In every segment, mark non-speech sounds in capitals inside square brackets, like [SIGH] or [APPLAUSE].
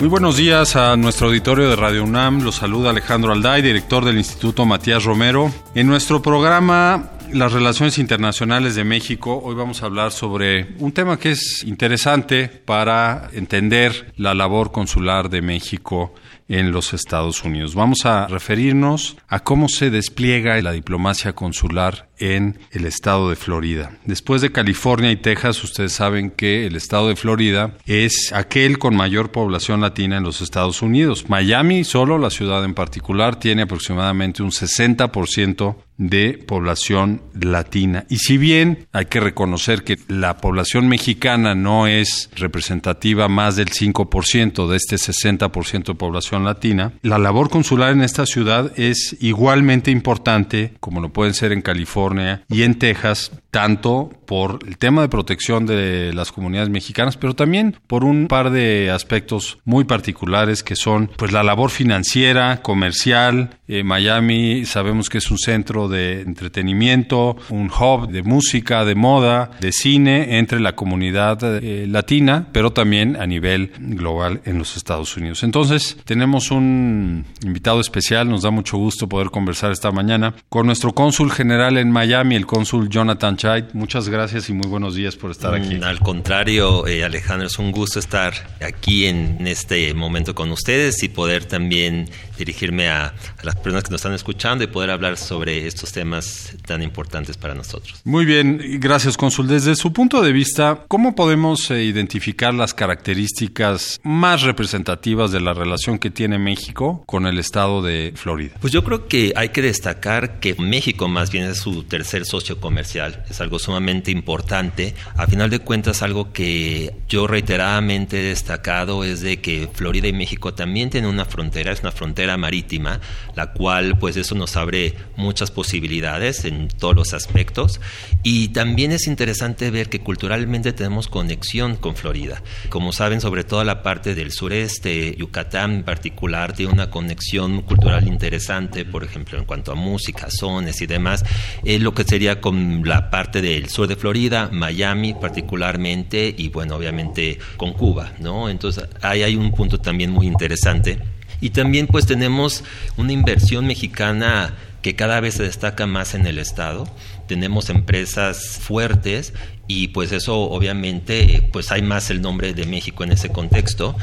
Muy buenos días a nuestro auditorio de Radio UNAM. Los saluda Alejandro Alday, director del Instituto Matías Romero. En nuestro programa las relaciones internacionales de México, hoy vamos a hablar sobre un tema que es interesante para entender la labor consular de México en los Estados Unidos. Vamos a referirnos a cómo se despliega la diplomacia consular en el estado de Florida. Después de California y Texas, ustedes saben que el estado de Florida es aquel con mayor población latina en los Estados Unidos. Miami, solo la ciudad en particular, tiene aproximadamente un 60% de población latina. Y si bien hay que reconocer que la población mexicana no es representativa más del 5% de este 60% de población latina, la labor consular en esta ciudad es igualmente importante, como lo pueden ser en California y en Texas, tanto por el tema de protección de las comunidades mexicanas, pero también por un par de aspectos muy particulares que son pues la labor financiera, comercial. Eh, Miami sabemos que es un centro de entretenimiento, un hub de música, de moda, de cine entre la comunidad eh, latina, pero también a nivel global en los Estados Unidos. Entonces, tenemos un invitado especial, nos da mucho gusto poder conversar esta mañana con nuestro cónsul general en Miami, el cónsul Jonathan Chait. Muchas gracias y muy buenos días por estar aquí. Mm, al contrario, eh, Alejandro, es un gusto estar aquí en este momento con ustedes y poder también dirigirme a, las personas que nos están escuchando y poder hablar sobre estos temas tan importantes para nosotros. Muy bien, gracias, cónsul. Desde su punto de vista, ¿cómo podemos eh, identificar las características más representativas de la relación que tiene México con el estado de Florida? Pues yo creo que hay que destacar que México más bien es su tercer socio comercial es algo sumamente importante. A final de cuentas, algo que yo reiteradamente he destacado es de que Florida y México también tienen una frontera, es una frontera marítima, la cual pues eso nos abre muchas posibilidades en todos los aspectos. Y también es interesante ver que culturalmente tenemos conexión con Florida. Como saben, sobre todo la parte del sureste, Yucatán en particular, tiene una conexión cultural interesante, por ejemplo, en cuanto a música, sones y demás, es lo que sería con la parte del sur de Florida, Miami particularmente, y bueno, obviamente con Cuba, ¿no? Entonces ahí hay un punto también muy interesante. Y también pues tenemos una inversión mexicana que cada vez se destaca más en el estado. Tenemos empresas fuertes y pues eso obviamente pues hay más el nombre de México en ese contexto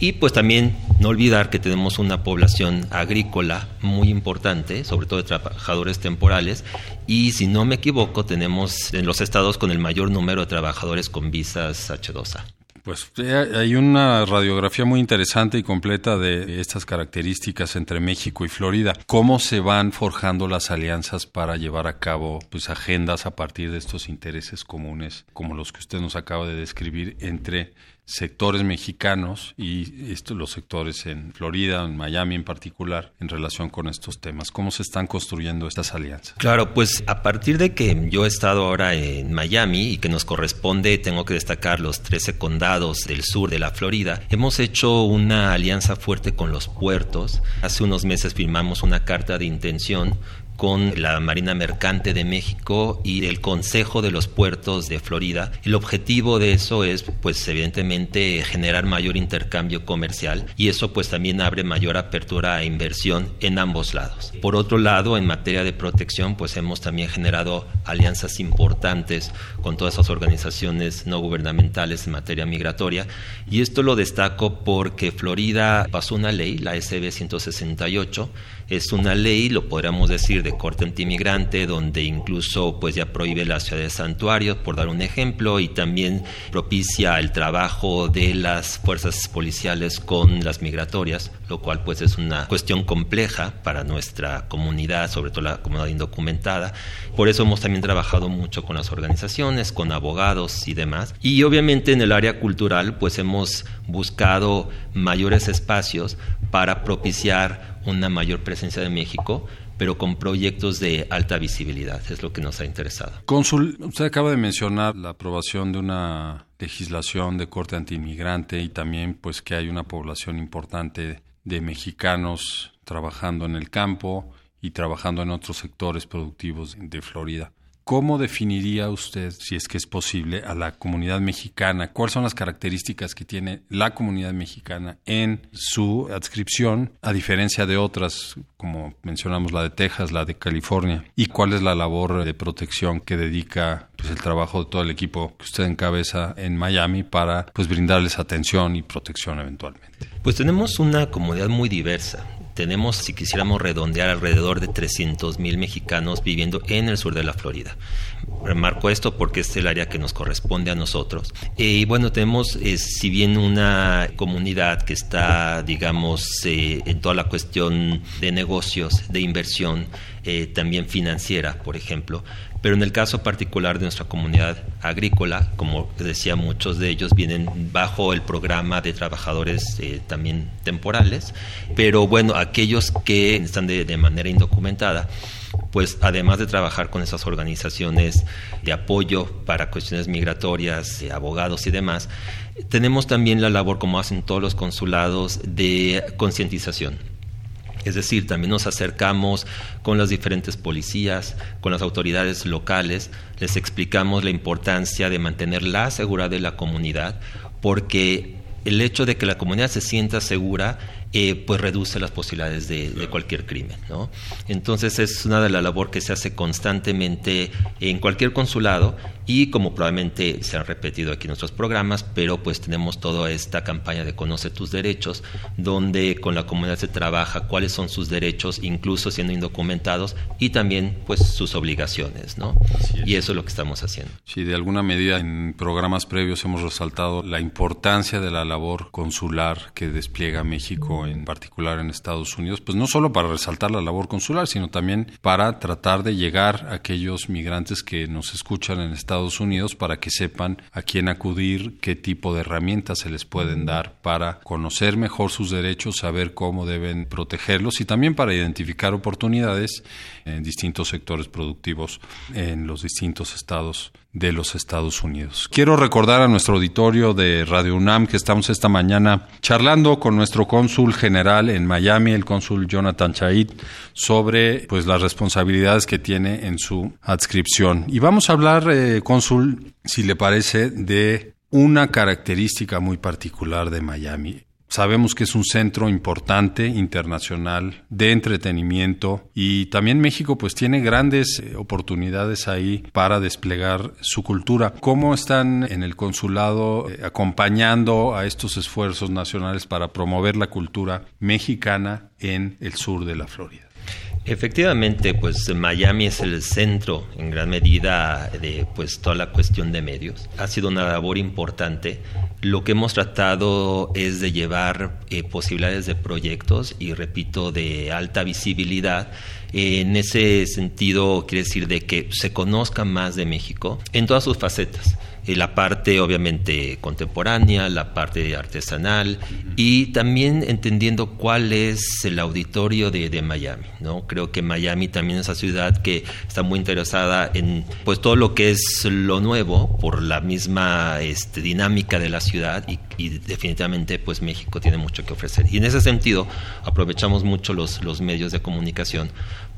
y pues también no olvidar que tenemos una población agrícola muy importante, sobre todo de trabajadores temporales y si no me equivoco tenemos en los estados con el mayor número de trabajadores con visas H2A. Pues eh, hay una radiografía muy interesante y completa de estas características entre México y Florida. ¿Cómo se van forjando las alianzas para llevar a cabo pues, agendas a partir de estos intereses comunes, como los que usted nos acaba de describir, entre sectores mexicanos y esto, los sectores en Florida, en Miami en particular, en relación con estos temas? ¿Cómo se están construyendo estas alianzas? Claro, pues a partir de que yo he estado ahora en Miami y que nos corresponde, tengo que destacar los 13 condados del sur de la Florida, hemos hecho una alianza fuerte con los puertos. Hace unos meses firmamos una carta de intención con la Marina Mercante de México y el Consejo de los Puertos de Florida. El objetivo de eso es, pues evidentemente, generar mayor intercambio comercial y eso pues también abre mayor apertura a inversión en ambos lados. Por otro lado, en materia de protección, pues hemos también generado alianzas importantes con todas esas organizaciones no gubernamentales en materia migratoria y esto lo destaco porque Florida pasó una ley, la SB 168, es una ley, lo podríamos decir, de corte antimigrante, donde incluso pues ya prohíbe la ciudad de santuarios, por dar un ejemplo, y también propicia el trabajo de las fuerzas policiales con las migratorias, lo cual pues es una cuestión compleja para nuestra comunidad, sobre todo la comunidad indocumentada. Por eso hemos también trabajado mucho con las organizaciones, con abogados y demás. Y obviamente en el área cultural pues hemos buscado mayores espacios para propiciar una mayor presencia de México pero con proyectos de alta visibilidad, es lo que nos ha interesado. Cónsul, usted acaba de mencionar la aprobación de una legislación de corte antiinmigrante y también pues que hay una población importante de mexicanos trabajando en el campo y trabajando en otros sectores productivos de Florida. ¿Cómo definiría usted, si es que es posible, a la comunidad mexicana? ¿Cuáles son las características que tiene la comunidad mexicana en su adscripción, a diferencia de otras, como mencionamos la de Texas, la de California? ¿Y cuál es la labor de protección que dedica pues, el trabajo de todo el equipo que usted encabeza en Miami para pues, brindarles atención y protección eventualmente? Pues tenemos una comunidad muy diversa tenemos, si quisiéramos redondear, alrededor de 300 mil mexicanos viviendo en el sur de la Florida. Remarco esto porque es el área que nos corresponde a nosotros. Y bueno, tenemos, eh, si bien una comunidad que está, digamos, eh, en toda la cuestión de negocios, de inversión, eh, también financiera, por ejemplo, pero en el caso particular de nuestra comunidad agrícola, como decía, muchos de ellos vienen bajo el programa de trabajadores eh, también temporales, pero bueno, aquellos que están de, manera indocumentada, pues además de trabajar con esas organizaciones de apoyo para cuestiones migratorias, de abogados y demás, tenemos también la labor, como hacen todos los consulados, de concientización es decir, también nos acercamos con las diferentes policías, con las autoridades locales, les explicamos la importancia de mantener la seguridad de la comunidad, porque el hecho de que la comunidad se sienta segura eh, pues reduce las posibilidades de, cualquier crimen. ¿no? Entonces es una de las labores que se hace constantemente en cualquier consulado y como probablemente se han repetido aquí en nuestros programas, pero pues tenemos toda esta campaña de Conoce tus derechos, donde con la comunidad se trabaja cuáles son sus derechos, incluso siendo indocumentados, y también pues sus obligaciones. ¿no? Y eso es lo que estamos haciendo. Sí, de alguna medida en programas previos hemos resaltado la importancia de la labor consular que despliega México en particular en Estados Unidos, pues no solo para resaltar la labor consular, sino también para tratar de llegar a aquellos migrantes que nos escuchan en Estados Unidos para que sepan a quién acudir, qué tipo de herramientas se les pueden dar para conocer mejor sus derechos, saber cómo deben protegerlos y también para identificar oportunidades en distintos sectores productivos en los distintos estados de los Estados Unidos. Quiero recordar a nuestro auditorio de Radio UNAM que estamos esta mañana charlando con nuestro cónsul general en Miami, el cónsul Jonathan Chait, sobre pues las responsabilidades que tiene en su adscripción. Y vamos a hablar, eh, cónsul, si le parece, de una característica muy particular de Miami. Sabemos que es un centro importante internacional de entretenimiento y también México pues tiene grandes eh, oportunidades ahí para desplegar su cultura. ¿Cómo están en el consulado eh, acompañando a estos esfuerzos nacionales para promover la cultura mexicana en el sur de la Florida? Efectivamente, pues Miami es el centro en gran medida de pues toda la cuestión de medios. Ha sido una labor importante. Lo que hemos tratado es de llevar eh, posibilidades de proyectos y repito de alta visibilidad. en ese sentido quiere decir de que se conozca más de México en todas sus facetas la parte obviamente contemporánea, la parte artesanal y también entendiendo cuál es el auditorio de, de, Miami. ¿no? Creo que Miami también es una ciudad que está muy interesada en pues todo lo que es lo nuevo por la misma este, dinámica de la ciudad y, y, definitivamente pues México tiene mucho que ofrecer. Y en ese sentido aprovechamos mucho los, los medios de comunicación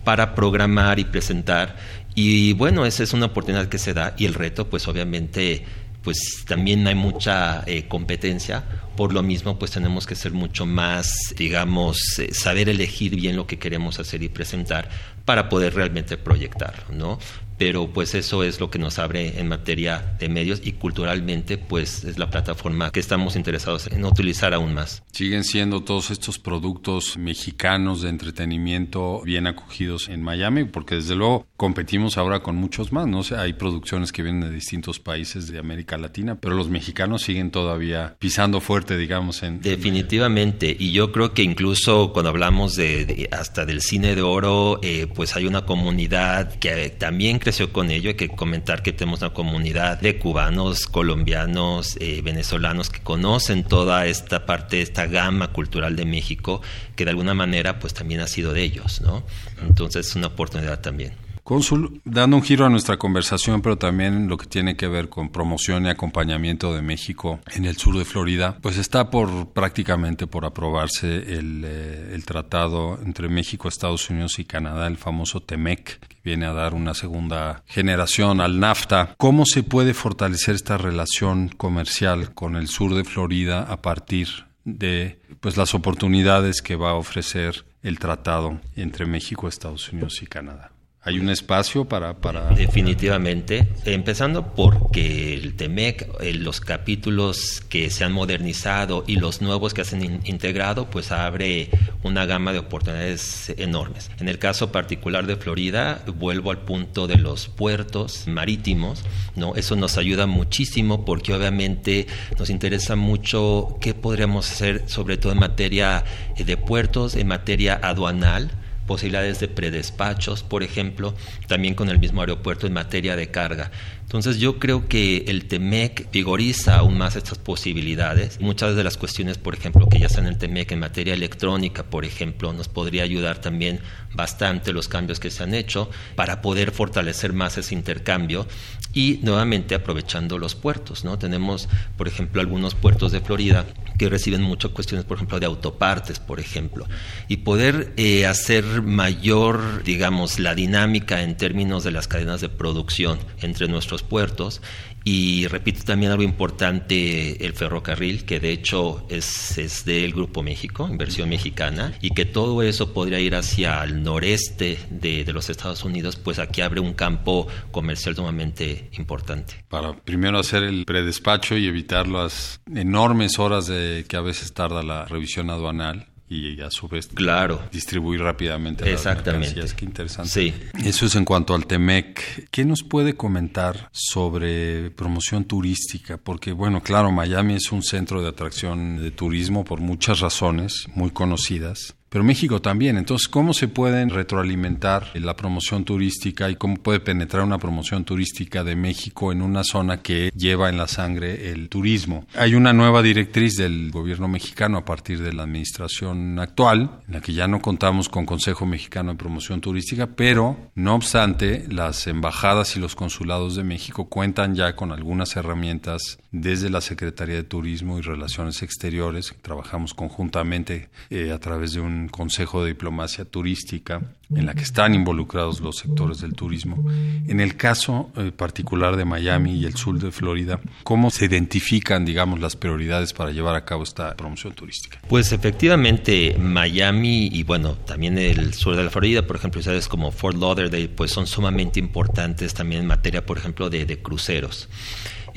para programar y presentar. Y bueno, esa es una oportunidad que se da y el reto, pues obviamente, pues también hay mucha eh, competencia. Por lo mismo, pues tenemos que ser mucho más, digamos, eh, saber elegir bien lo que queremos hacer y presentar para poder realmente proyectarlo, ¿no? Pero pues eso es lo que nos abre en materia de medios y culturalmente pues es la plataforma que estamos interesados en utilizar aún más. Siguen siendo todos estos productos mexicanos de entretenimiento bien acogidos en Miami, porque desde luego competimos ahora con muchos más, ¿no? sé, hay producciones que vienen de distintos países de América Latina, pero los mexicanos siguen todavía pisando fuerte, digamos, en... Definitivamente, y yo creo que incluso cuando hablamos de, hasta del cine de oro, eh, pues hay una comunidad que también creció con ello, hay que comentar que tenemos una comunidad de cubanos, colombianos, eh, venezolanos que conocen toda esta parte, esta gama cultural de México, que de alguna manera pues también ha sido de ellos, ¿no? Entonces es una oportunidad también. Cónsul, dando un giro a nuestra conversación, pero también lo que tiene que ver con promoción y acompañamiento de México en el sur de Florida, pues está por prácticamente por aprobarse el, eh, tratado entre México, Estados Unidos y Canadá, el famoso TEMEC, que viene a dar una segunda generación al NAFTA. ¿Cómo se puede fortalecer esta relación comercial con el sur de Florida a partir de pues las oportunidades que va a ofrecer el tratado entre México, Estados Unidos y Canadá? Hay un espacio para, para... Definitivamente, empezando porque el TEMEC, eh, los capítulos que se han modernizado y los nuevos que se han integrado, pues abre una gama de oportunidades enormes. En el caso particular de Florida, vuelvo al punto de los puertos marítimos, ¿no? Eso nos ayuda muchísimo porque obviamente nos interesa mucho qué podríamos hacer, sobre todo en materia eh, de puertos, en materia aduanal, posibilidades de predespachos, por ejemplo, también con el mismo aeropuerto en materia de carga. Entonces yo creo que el TEMEC vigoriza aún más estas posibilidades. Muchas de las cuestiones, por ejemplo, que ya están en el TEMEC en materia electrónica, por ejemplo, nos podría ayudar también bastante los cambios que se han hecho para poder fortalecer más ese intercambio y nuevamente aprovechando los puertos. ¿no? Tenemos, por ejemplo, algunos puertos de Florida que reciben muchas cuestiones, por ejemplo, de autopartes, por ejemplo, y poder eh, hacer mayor, digamos, la dinámica en términos de las cadenas de producción entre nuestros puertos y repito también algo importante, el ferrocarril, que de hecho es, es del Grupo México, inversión mexicana, y que todo eso podría ir hacia el noreste de, de, los Estados Unidos, pues aquí abre un campo comercial sumamente importante. Para primero hacer el predespacho y evitar las enormes horas de que a veces tarda la revisión aduanal y a su vez claro. distribuir rápidamente Exactamente. las Qué interesante. Sí. Eso es en cuanto al TEMEC. ¿Qué nos puede comentar sobre promoción turística? Porque, bueno, claro, Miami es un centro de atracción de turismo por muchas razones muy conocidas pero México también. Entonces, ¿cómo se pueden retroalimentar la promoción turística y cómo puede penetrar una promoción turística de México en una zona que lleva en la sangre el turismo? Hay una nueva directriz del gobierno mexicano a partir de la administración actual, en la que ya no contamos con Consejo Mexicano de Promoción Turística, pero no obstante, las embajadas y los consulados de México cuentan ya con algunas herramientas desde la Secretaría de Turismo y Relaciones Exteriores. Trabajamos conjuntamente eh, a través de un Consejo de Diplomacia Turística en la que están involucrados los sectores del turismo. En el caso eh, particular de Miami y el sur de Florida, ¿cómo se identifican, digamos, las prioridades para llevar a cabo esta promoción turística? Pues efectivamente, Miami y bueno, también el sur de la Florida, por ejemplo, ciudades como Fort Lauderdale, pues son sumamente importantes también en materia, por ejemplo, de, de cruceros.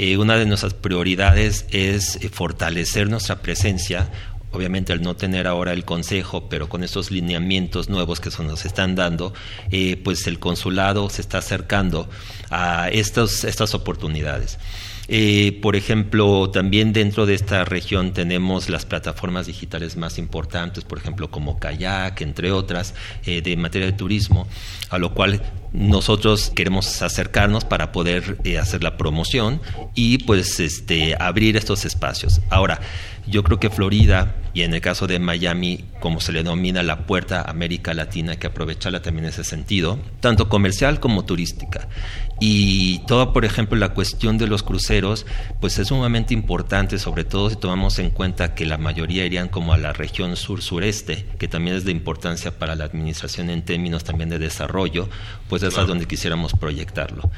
Eh, una de nuestras prioridades es eh, fortalecer nuestra presencia obviamente al no tener ahora el consejo, pero con estos lineamientos nuevos que se nos están dando, eh, pues el consulado se está acercando a estos, estas oportunidades. Eh, por ejemplo, también dentro de esta región tenemos las plataformas digitales más importantes, por ejemplo, como Kayak, entre otras, eh, de materia de turismo, a lo cual nosotros queremos acercarnos para poder hacer la promoción y pues este abrir estos espacios. Ahora, yo creo que Florida y en el caso de Miami, como se le denomina la puerta América Latina, hay que aprovecharla también en ese sentido, tanto comercial como turística. Y toda, por ejemplo, la cuestión de los cruceros, pues es sumamente importante, sobre todo si tomamos en cuenta que la mayoría irían como a la región sur-sureste, que también es de importancia para la administración en términos también de desarrollo, pues es a donde quisiéramos proyectarlo.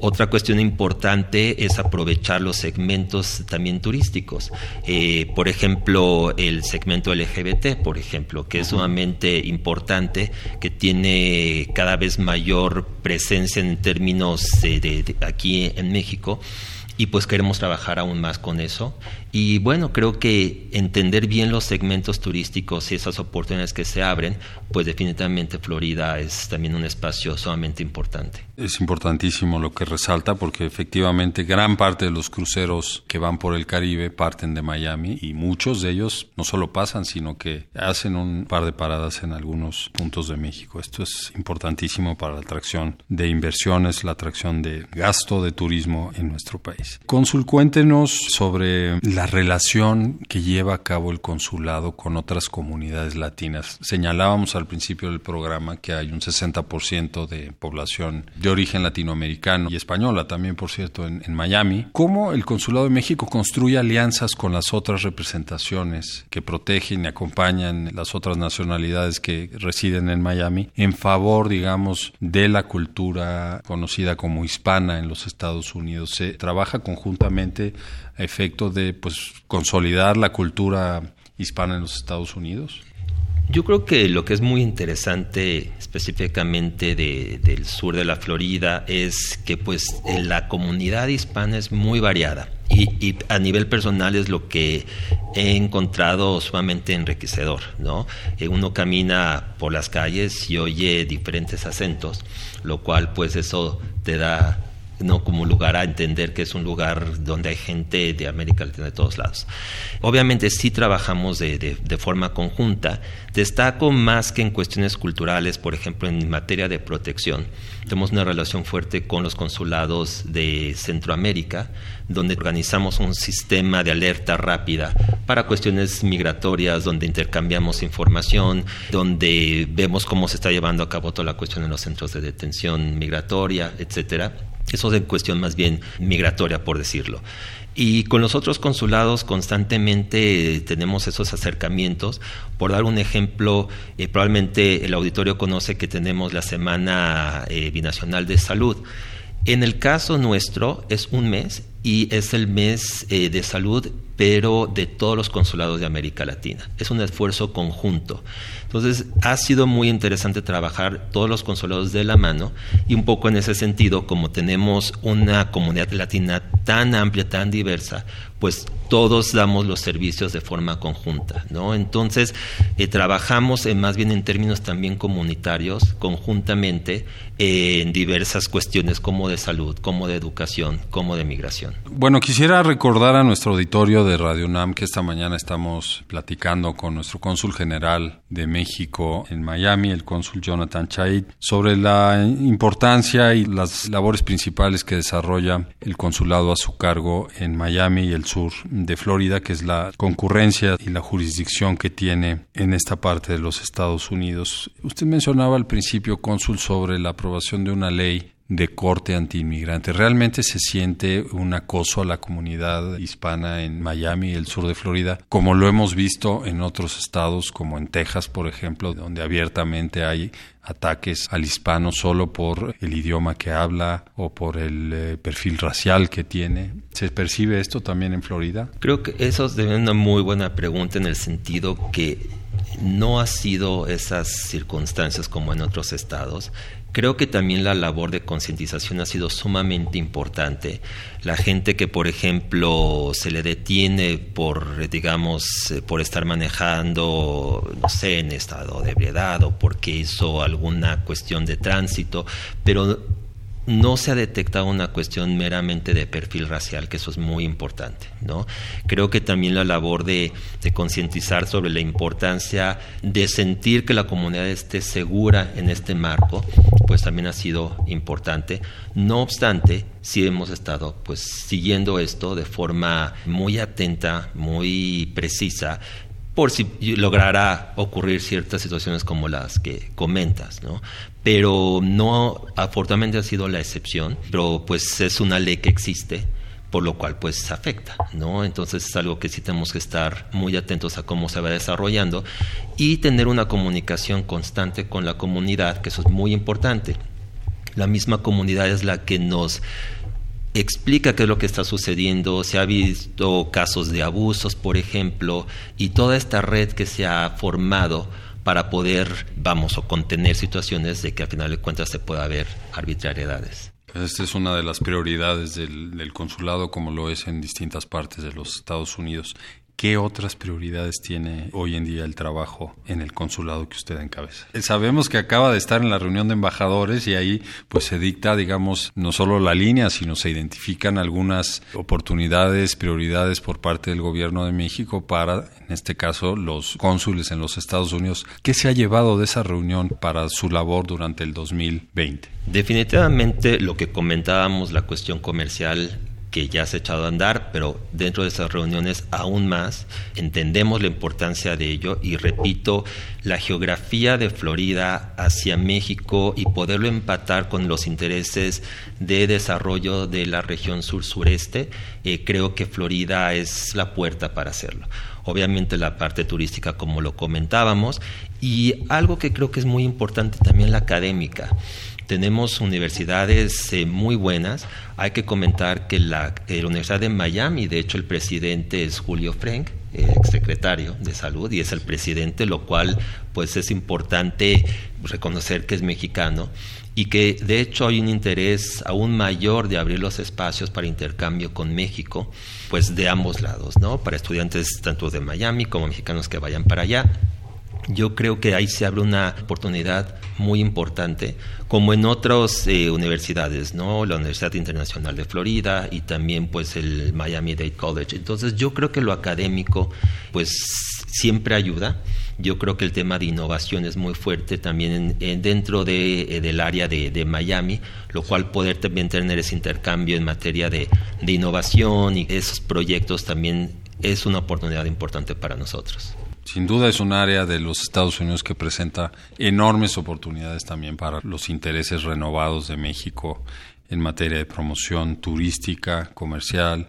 Otra cuestión importante es aprovechar los segmentos también turísticos. Eh, por ejemplo, el segmento LGBT, por ejemplo, que es sumamente importante, que tiene cada vez mayor presencia en términos de aquí en México y pues queremos trabajar aún más con eso. Y bueno, creo que entender bien los segmentos turísticos y esas oportunidades que se abren, pues definitivamente Florida es también un espacio sumamente importante. Es importantísimo lo que resalta porque efectivamente gran parte de los cruceros que van por el Caribe parten de Miami y muchos de ellos no solo pasan, sino que hacen un par de paradas en algunos puntos de México. Esto es importantísimo para la atracción de inversiones, la atracción de gasto de turismo en nuestro país. Consul, cuéntenos sobre la relación que lleva a cabo el consulado con otras comunidades latinas. Señalábamos al principio del programa que hay un 60% de población de origen latinoamericano y española también, por cierto, en, en Miami. ¿Cómo el Consulado de México construye alianzas con las otras representaciones que protegen y acompañan las otras nacionalidades que residen en Miami en favor, digamos, de la cultura conocida como hispana en los Estados Unidos? ¿Se trabaja conjuntamente a efecto de pues consolidar la cultura hispana en los Estados Unidos? Yo creo que lo que es muy interesante específicamente del sur de la Florida es que pues la comunidad hispana es muy variada y, a nivel personal es lo que he encontrado sumamente enriquecedor, ¿no? Eh, uno camina por las calles y oye diferentes acentos, lo cual pues eso te da no como lugar a entender que es un lugar donde hay gente de América Latina de todos lados. Obviamente sí trabajamos de, forma conjunta. Destaco más que en cuestiones culturales, por ejemplo, en materia de protección. Tenemos una relación fuerte con los consulados de Centroamérica, donde organizamos un sistema de alerta rápida para cuestiones migratorias, donde intercambiamos información, donde vemos cómo se está llevando a cabo toda la cuestión en los centros de detención migratoria, etcétera eso es en cuestión más bien migratoria, por decirlo. Y con los otros consulados constantemente tenemos esos acercamientos. Por dar un ejemplo, eh, probablemente el auditorio conoce que tenemos la Semana eh, Binacional de Salud. En el caso nuestro es un mes y es el mes eh, de salud, pero de todos los consulados de América Latina. Es un esfuerzo conjunto. Entonces, ha sido muy interesante trabajar todos los consulados de la mano y un poco en ese sentido, como tenemos una comunidad latina tan amplia, tan diversa, pues todos damos los servicios de forma conjunta, ¿no? Entonces, eh, trabajamos más bien en términos también comunitarios, conjuntamente, eh, en diversas cuestiones como de salud, como de educación, como de migración. Bueno, quisiera recordar a nuestro auditorio de Radio UNAM que esta mañana estamos platicando con nuestro cónsul general de México en Miami, el cónsul Jonathan Chaid, sobre la importancia y las labores principales que desarrolla el consulado a su cargo en Miami y el sur de Florida, que es la concurrencia y la jurisdicción que tiene en esta parte de los Estados Unidos. Usted mencionaba al principio, cónsul, sobre la aprobación de una ley de corte antiinmigrante. ¿Realmente se siente un acoso a la comunidad hispana en Miami y el sur de Florida, como lo hemos visto en otros estados, como en Texas, por ejemplo, donde abiertamente hay ataques al hispano solo por el idioma que habla o por el eh, perfil racial que tiene. ¿Se percibe esto también en Florida? Creo que eso es una muy buena pregunta en el sentido que no ha sido esas circunstancias como en otros estados. Creo que también la labor de concientización ha sido sumamente importante. La gente que, por ejemplo, se le detiene por, digamos, eh, por estar manejando, no sé, en estado de ebriedad o porque hizo alguna cuestión de tránsito, pero no se ha detectado una cuestión meramente de perfil racial, que eso es muy importante. ¿no? Creo que también la labor de, concientizar sobre la importancia de sentir que la comunidad esté segura en este marco, pues también ha sido importante. No obstante, sí hemos estado pues siguiendo esto de forma muy atenta, muy precisa por si lograra ocurrir ciertas situaciones como las que comentas, ¿no? Pero no, afortunadamente ha sido la excepción, pero pues es una ley que existe, por lo cual pues afecta, ¿no? Entonces es algo que sí tenemos que estar muy atentos a cómo se va desarrollando y tener una comunicación constante con la comunidad, que eso es muy importante. La misma comunidad es la que nos explica qué es lo que está sucediendo, se ha visto casos de abusos, por ejemplo, y toda esta red que se ha formado para poder, vamos, o contener situaciones de que al final de cuentas se pueda haber arbitrariedades. Esta es una de las prioridades del, del, consulado, como lo es en distintas partes de los Estados Unidos. ¿Qué otras prioridades tiene hoy en día el trabajo en el consulado que usted encabeza? Eh, sabemos que acaba de estar en la reunión de embajadores y ahí pues se dicta, digamos, no solo la línea, sino se identifican algunas oportunidades, prioridades por parte del gobierno de México para, en este caso, los cónsules en los Estados Unidos. ¿Qué se ha llevado de esa reunión para su labor durante el 2020? Definitivamente lo que comentábamos, la cuestión comercial que ya se ha echado a andar, pero dentro de esas reuniones aún más entendemos la importancia de ello y repito, la geografía de Florida hacia México y poderlo empatar con los intereses de desarrollo de la región sur-sureste, eh, creo que Florida es la puerta para hacerlo. Obviamente la parte turística, como lo comentábamos, y algo que creo que es muy importante también la académica. Tenemos universidades eh, muy buenas. Hay que comentar que la, la, Universidad de Miami, de hecho el presidente es Julio Frank, ex secretario de salud, y es el presidente, lo cual pues es importante reconocer que es mexicano y que de hecho hay un interés aún mayor de abrir los espacios para intercambio con México, pues de ambos lados, ¿no? Para estudiantes tanto de Miami como mexicanos que vayan para allá yo creo que ahí se abre una oportunidad muy importante, como en otras eh, universidades, ¿no? La Universidad Internacional de Florida y también pues el Miami Dade College. Entonces yo creo que lo académico pues siempre ayuda. Yo creo que el tema de innovación es muy fuerte también dentro de, eh, del área de, Miami, lo cual poder también tener ese intercambio en materia de innovación y esos proyectos también es una oportunidad importante para nosotros. Sin duda es un área de los Estados Unidos que presenta enormes oportunidades también para los intereses renovados de México en materia de promoción turística, comercial,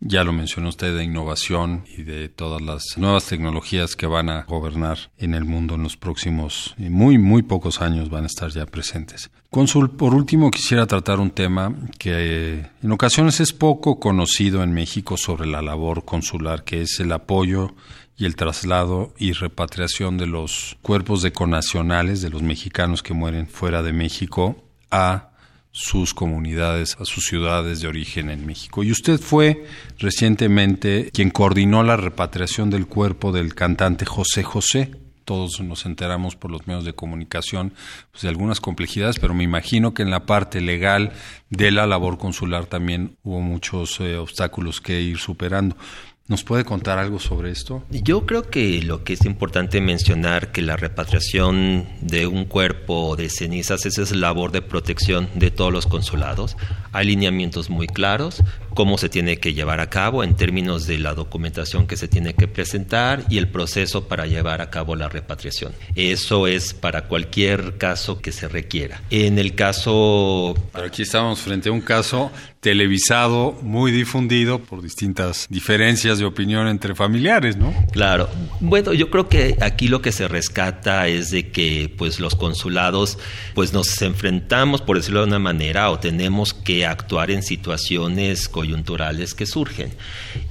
ya lo mencionó usted, de innovación y de todas las nuevas tecnologías que van a gobernar en el mundo en los próximos muy, muy pocos años van a estar ya presentes. Cónsul, por último quisiera tratar un tema que en ocasiones es poco conocido en México sobre la labor consular, que es el apoyo y el traslado y repatriación de los cuerpos de conacionales de los mexicanos que mueren fuera de México a sus comunidades, a sus ciudades de origen en México. Y usted fue recientemente quien coordinó la repatriación del cuerpo del cantante José José. Todos nos enteramos por los medios de comunicación pues, de algunas complejidades, pero me imagino que en la parte legal de la labor consular también hubo muchos eh, obstáculos que ir superando. ¿Nos puede contar algo sobre esto? Yo creo que lo que es importante mencionar que la repatriación de un cuerpo de cenizas es labor de protección de todos los consulados. Hay lineamientos muy claros, cómo se tiene que llevar a cabo en términos de la documentación que se tiene que presentar y el proceso para llevar a cabo la repatriación. Eso es para cualquier caso que se requiera. En el caso... aquí estamos frente a un caso televisado, muy difundido por distintas diferencias de opinión entre familiares, ¿no? Claro. Bueno, yo creo que aquí lo que se rescata es de que pues los consulados pues nos enfrentamos, por decirlo de una manera, o tenemos que actuar en situaciones coyunturales que surgen.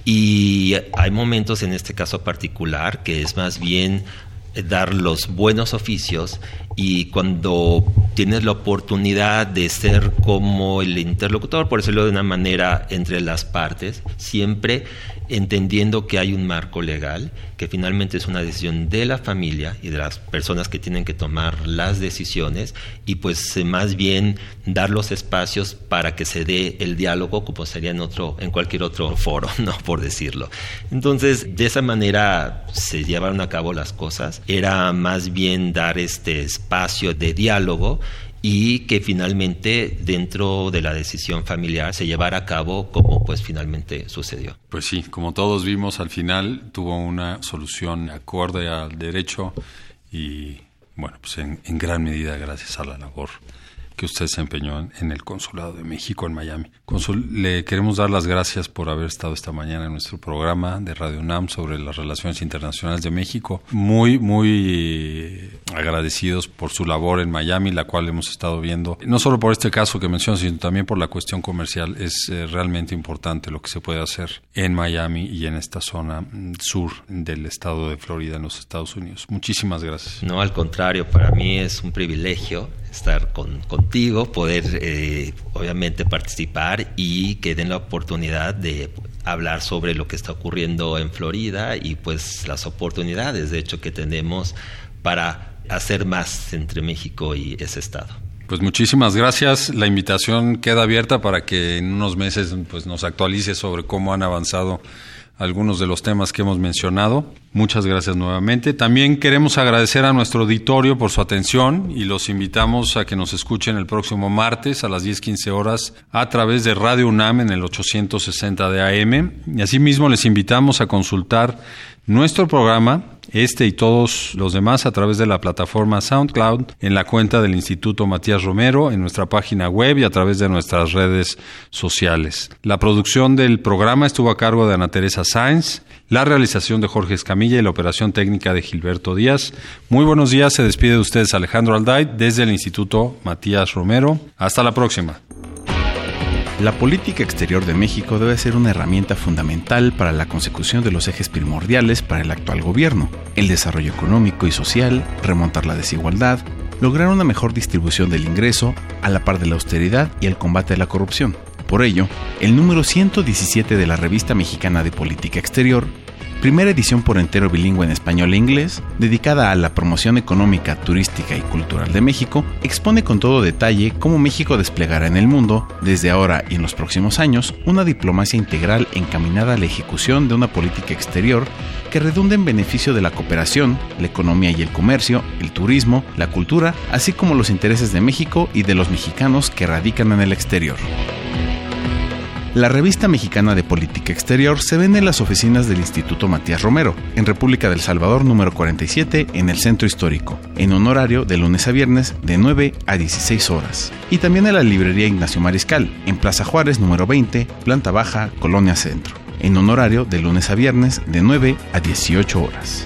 Y hay momentos en este caso particular que es más bien dar los buenos oficios y cuando tienes la oportunidad de ser como el interlocutor, por decirlo de una manera, entre las partes, siempre entendiendo que hay un marco legal, que finalmente es una decisión de la familia y de las personas que tienen que tomar las decisiones y pues eh, más bien dar los espacios para que se dé el diálogo como sería en otro en cualquier otro foro, [LAUGHS] no por decirlo. Entonces, de esa manera se llevaron a cabo las cosas, era más bien dar este espacio de diálogo y que finalmente dentro de la decisión familiar se llevara a cabo como pues finalmente sucedió. Pues sí, como todos vimos al final tuvo una solución acorde al derecho y bueno, pues en, en gran medida gracias a la labor que usted se empeñó en, el Consulado de México en Miami. Consul, le queremos dar las gracias por haber estado esta mañana en nuestro programa de Radio UNAM sobre las relaciones internacionales de México. Muy, muy agradecidos por su labor en Miami, la cual hemos estado viendo, no solo por este caso que menciono, sino también por la cuestión comercial. Es eh, realmente importante lo que se puede hacer en Miami y en esta zona mm, sur del estado de Florida en los Estados Unidos. Muchísimas gracias. No, al contrario, para mí es un privilegio estar con, contigo, poder eh, obviamente participar y que den la oportunidad de hablar sobre lo que está ocurriendo en Florida y pues las oportunidades de hecho que tenemos para hacer más entre México y ese estado. Pues muchísimas gracias. La invitación queda abierta para que en unos meses pues nos actualice sobre cómo han avanzado algunos de los temas que hemos mencionado. Muchas gracias nuevamente. También queremos agradecer a nuestro auditorio por su atención y los invitamos a que nos escuchen el próximo martes a las 10:15 horas a través de Radio UNAM en el 860 de AM. Y asimismo les invitamos a consultar nuestro programa este y todos los demás a través de la plataforma SoundCloud, en la cuenta del Instituto Matías Romero, en nuestra página web y a través de nuestras redes sociales. La producción del programa estuvo a cargo de Ana Teresa Sáenz, la realización de Jorge Y la operación técnica de Gilberto Díaz. Muy buenos días, se despide de ustedes Alejandro Alday desde el Instituto Matías Romero. Hasta la próxima. La política exterior de México debe ser una herramienta fundamental para la consecución de los ejes primordiales para el actual gobierno, el desarrollo económico y social, remontar la desigualdad, lograr una mejor distribución del ingreso, a la par de la austeridad y el combate a la corrupción. Por ello, el número 117 de la Revista Mexicana de Política Exterior primera edición por entero bilingüe en español e inglés, dedicada a la promoción económica, turística y cultural de México, expone con todo detalle cómo México desplegará en el mundo, desde ahora y en los próximos años, una diplomacia integral encaminada a la ejecución de una política exterior que redunde en beneficio de la cooperación, la economía y el comercio, el turismo, la cultura, así como los intereses de México y de los mexicanos que radican en el exterior. La revista mexicana de política exterior se vende en las oficinas del Instituto Matías Romero, en República del Salvador número 47, en el Centro Histórico, en un horario de lunes a viernes de 9 a 16 horas. Y también en la librería Ignacio Mariscal, en Plaza Juárez número 20, planta baja, Colonia Centro, en un horario de lunes a viernes de 9 a 18 horas.